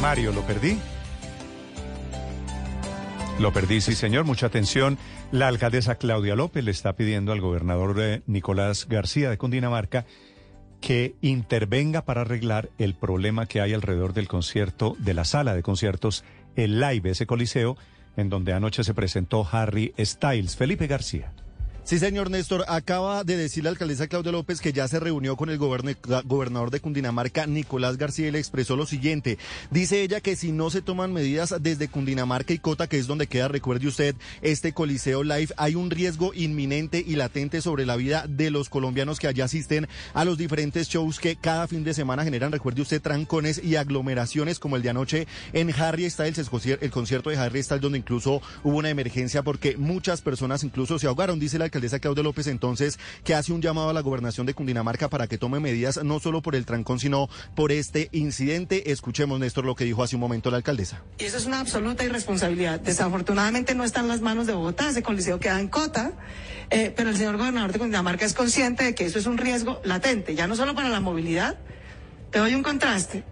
Mario, ¿lo perdí? Lo perdí, sí, señor. Mucha atención. La alcaldesa Claudia López le está pidiendo al gobernador eh, Nicolás García de Cundinamarca que intervenga para arreglar el problema que hay alrededor del concierto de la sala de conciertos, el Live, ese coliseo, en donde anoche se presentó Harry Styles. Felipe García. Sí, señor Néstor, acaba de decir la alcaldesa Claudia López que ya se reunió con el gobernador de Cundinamarca, Nicolás García, y le expresó lo siguiente. Dice ella que si no se toman medidas desde Cundinamarca y Cota, que es donde queda, recuerde usted, este Coliseo Live, hay un riesgo inminente y latente sobre la vida de los colombianos que allá asisten a los diferentes shows que cada fin de semana generan, recuerde usted, trancones y aglomeraciones como el de anoche en Harry Styles, el concierto de Harry Styles, donde incluso hubo una emergencia porque muchas personas incluso se ahogaron, dice la alcaldesa alcaldesa Claudia López entonces que hace un llamado a la gobernación de Cundinamarca para que tome medidas no solo por el trancón, sino por este incidente. Escuchemos, Néstor, lo que dijo hace un momento la alcaldesa. Eso es una absoluta irresponsabilidad. Desafortunadamente no está en las manos de Bogotá, ese coliseo queda en Cota, eh, pero el señor gobernador de Cundinamarca es consciente de que eso es un riesgo latente, ya no solo para la movilidad. Te doy un contraste.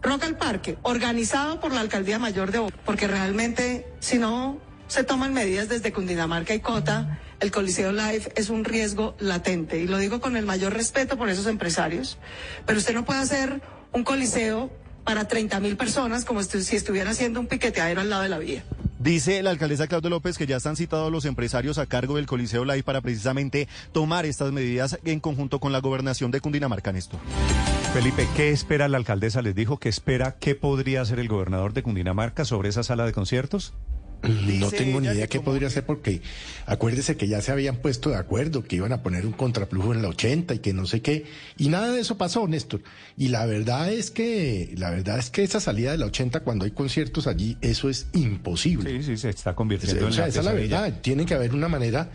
Roca al Parque, organizado por la Alcaldía Mayor de Bogotá, porque realmente si no se toman medidas desde Cundinamarca y Cota, el Coliseo Live es un riesgo latente. Y lo digo con el mayor respeto por esos empresarios. Pero usted no puede hacer un coliseo para 30 mil personas como si estuviera haciendo un piqueteadero al lado de la vía. Dice la alcaldesa Claudia López que ya están citados los empresarios a cargo del Coliseo Live para precisamente tomar estas medidas en conjunto con la gobernación de Cundinamarca, Néstor. Felipe, ¿qué espera la alcaldesa? ¿Les dijo que espera qué podría hacer el gobernador de Cundinamarca sobre esa sala de conciertos? No tengo ni idea qué podría ser porque acuérdese que ya se habían puesto de acuerdo que iban a poner un contraplujo en la 80 y que no sé qué y nada de eso pasó, Néstor. Y la verdad es que la verdad es que esa salida de la 80 cuando hay conciertos allí eso es imposible. Sí, sí, se está convirtiendo en o sea, esa es la verdad, tiene que haber una manera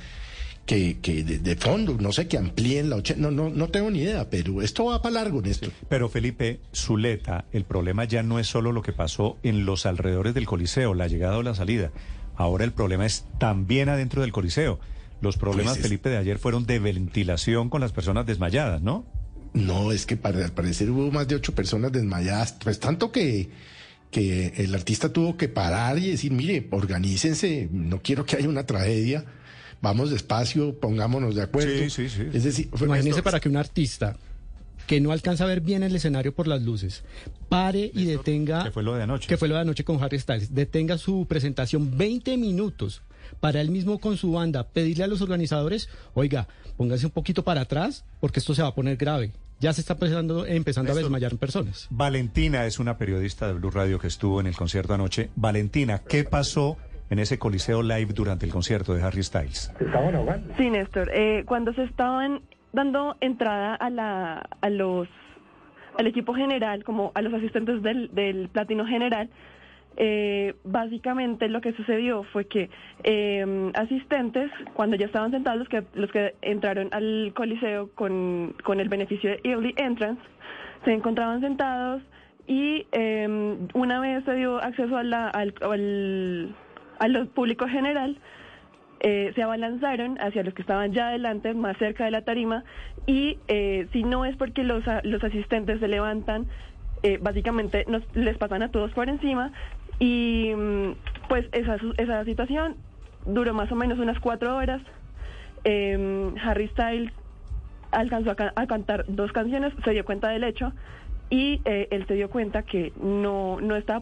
que, que de, fondo, no sé, que amplíen la 80, no, no, no tengo ni idea, pero esto va para largo, Néstor. Pero Felipe, Zuleta, el problema ya no es solo lo que pasó en los alrededores del Coliseo, la llegada o la salida. Ahora el problema es también adentro del Coliseo. Los problemas, pues Felipe, de ayer fueron de ventilación con las personas desmayadas, ¿no? No, es que para, al parecer hubo más de ocho personas desmayadas, pues tanto que que el artista tuvo que parar y decir, mire, organícense, no quiero que haya una tragedia vamos despacio, pongámonos de acuerdo. Sí, sí, sí. Es decir, imagínese para que un artista que no alcanza a ver bien el escenario por las luces, pare y detenga... Que fue lo de anoche. Que fue lo de anoche con Harry Styles. Detenga su presentación 20 minutos para él mismo con su banda pedirle a los organizadores, oiga, póngase un poquito para atrás porque esto se va a poner grave. Ya se está empezando, empezando a desmayar personas. Valentina es una periodista de Blue Radio que estuvo en el concierto anoche. Valentina, ¿qué pasó en ese Coliseo Live durante el concierto de Harry Styles. Sí, Néstor. Eh, cuando se estaban dando entrada a, la, a los al equipo general, como a los asistentes del, del platino general, eh, básicamente lo que sucedió fue que eh, asistentes, cuando ya estaban sentados, los que, los que entraron al coliseo con, con el beneficio de early entrance, se encontraban sentados y una vez se dio acceso a la, al, al público general, eh, se abalanzaron hacia los que estaban ya adelante, más cerca de la tarima, y eh, si no es porque los, los asistentes se levantan, eh, básicamente les pasan a todos por encima, y mm, pues esa, esa situación duró más o menos unas cuatro horas. Em, Harry Styles alcanzó a, cantar dos canciones, se dio cuenta del hecho, y él se dio cuenta que no, no estaba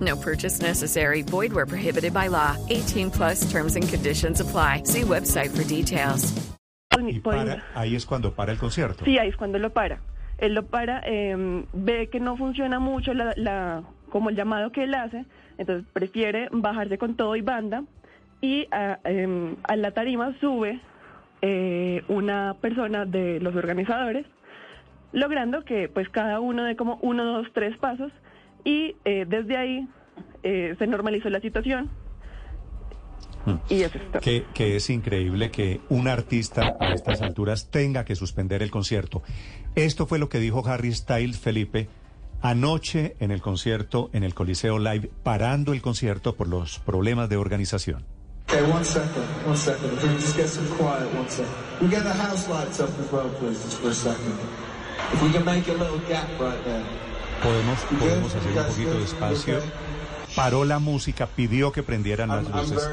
No purchase necessary. Void where prohibited by law. 18 plus terms and conditions apply. See website for details. Y para, ahí es cuando para el concierto. Sí, ahí es cuando lo para. Él lo para, eh, ve que no funciona mucho la, la, como el llamado que él hace, entonces prefiere bajarse con todo y banda y a, eh, a la tarima sube eh, una persona de los organizadores, logrando que pues cada uno de como uno, dos, tres pasos y eh, desde ahí eh, se normalizó la situación. Y eso es todo. Que, que es increíble que un artista a estas alturas tenga que suspender el concierto. Esto fue lo que dijo Harry Styles, Felipe, anoche en el concierto en el Coliseo Live, parando el concierto por los problemas de organización. Okay, one second, one second. If we can just get some quiet, one second. We get the house lights up as well, please, just for a second. If we can make a little gap right there. Podemos, podemos hacer un poquito de espacio. Paró la música, pidió que prendieran las luces.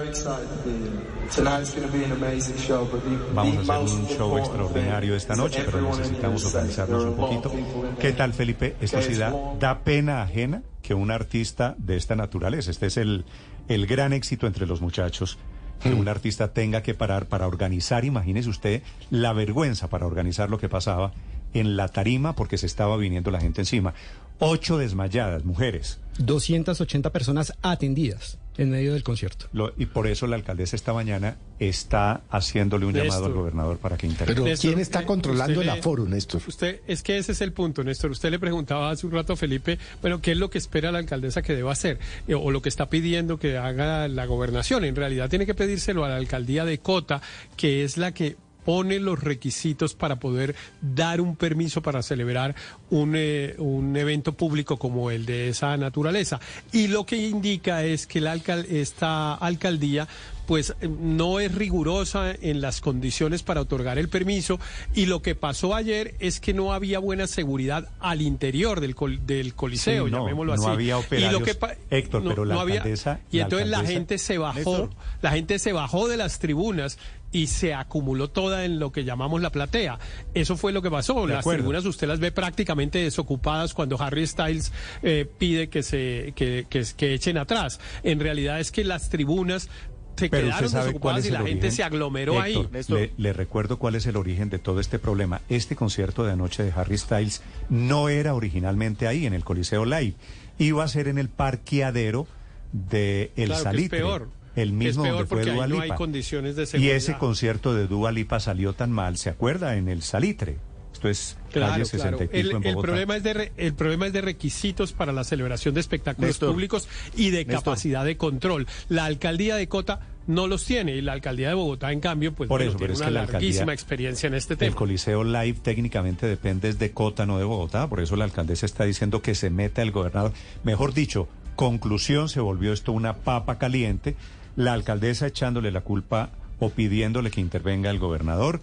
Vamos a hacer un show extraordinario esta noche, pero necesitamos organizarnos un poquito. ¿Qué tal, Felipe? Esto sí da, da pena ajena que un artista de esta naturaleza, este es el, el gran éxito entre los muchachos, que un artista tenga que parar para organizar, imagínese usted la vergüenza para organizar lo que pasaba en la tarima porque se estaba viniendo la gente encima. Ocho desmayadas, mujeres. 280 personas atendidas en medio del concierto. Lo- y por eso la alcaldesa esta mañana está haciéndole un Néstor. llamado al gobernador para que intervenga. Pero Néstor, ¿quién está eh, controlando el aforo, Néstor? Usted, es que ese es el punto, Néstor. Usted le preguntaba hace un rato a Felipe, bueno, ¿qué es lo que espera la alcaldesa que deba hacer? Eh, o lo que está pidiendo que haga la gobernación. En realidad tiene que pedírselo a la alcaldía de Cota, que es la que pone los requisitos para poder dar un permiso para celebrar un, eh, un evento público como el de esa naturaleza. Y lo que indica es que la alcal- esta alcaldía pues no es rigurosa en las condiciones para otorgar el permiso y lo que pasó ayer es que no había buena seguridad al interior del, col- del coliseo, Sí, no, llamémoslo no así. había y lo operarios, que Héctor, pero la había- alcaldesa- y entonces la gente se bajó, Néstor. la gente se bajó de las tribunas y se acumuló toda en lo que llamamos la platea. Eso fue lo que pasó. De las acuerdo. tribunas usted las ve prácticamente desocupadas cuando Harry Styles eh, pide que se que, que- que echen atrás. En realidad es que las tribunas se Pero quedaron usted sabe cuál desocupadas es y el la gente origen. se aglomeró ahí. Héctor. Le, le recuerdo cuál es el origen de todo este problema. Este concierto de anoche de Harry Styles no era originalmente ahí, en el Coliseo Live. Iba a ser en el parqueadero de El Claro que es Salitre. peor. El mismo es peor donde fue porque ahí Dua no hay Lipa. condiciones de Y ese concierto de Dua Lipa salió tan mal, ¿se acuerda? En el Salitre. Esto es Claro, calle claro. 60 y pico El, en el Bogotá. problema es de re- el problema es de requisitos para la celebración de espectáculos Néstor. públicos y de Néstor. capacidad de control. La alcaldía de Cota no los tiene y la alcaldía de Bogotá, en cambio, pues Por bueno, eso, pero tiene es una que la alcaldía- larguísima experiencia en este El tema. Coliseo Live técnicamente depende de Cota, no de Bogotá. Por eso la alcaldesa está diciendo que se meta el gobernador. Mejor dicho, conclusión, se volvió esto una papa caliente. La alcaldesa echándole la culpa o pidiéndole que intervenga el gobernador.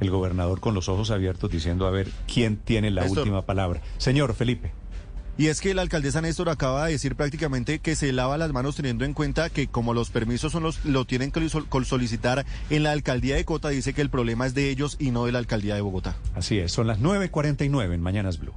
El gobernador con los ojos abiertos diciendo a ver quién tiene la Néstor. última palabra. Señor Felipe. Y es que la alcaldesa Néstor acaba de decir prácticamente que se lava las manos teniendo en cuenta que como los permisos son los lo tienen que solicitar en la alcaldía de Cota, dice que el problema es de ellos y no de la alcaldía de Bogotá. Así es, son las 9.49 en Mañanas Blue.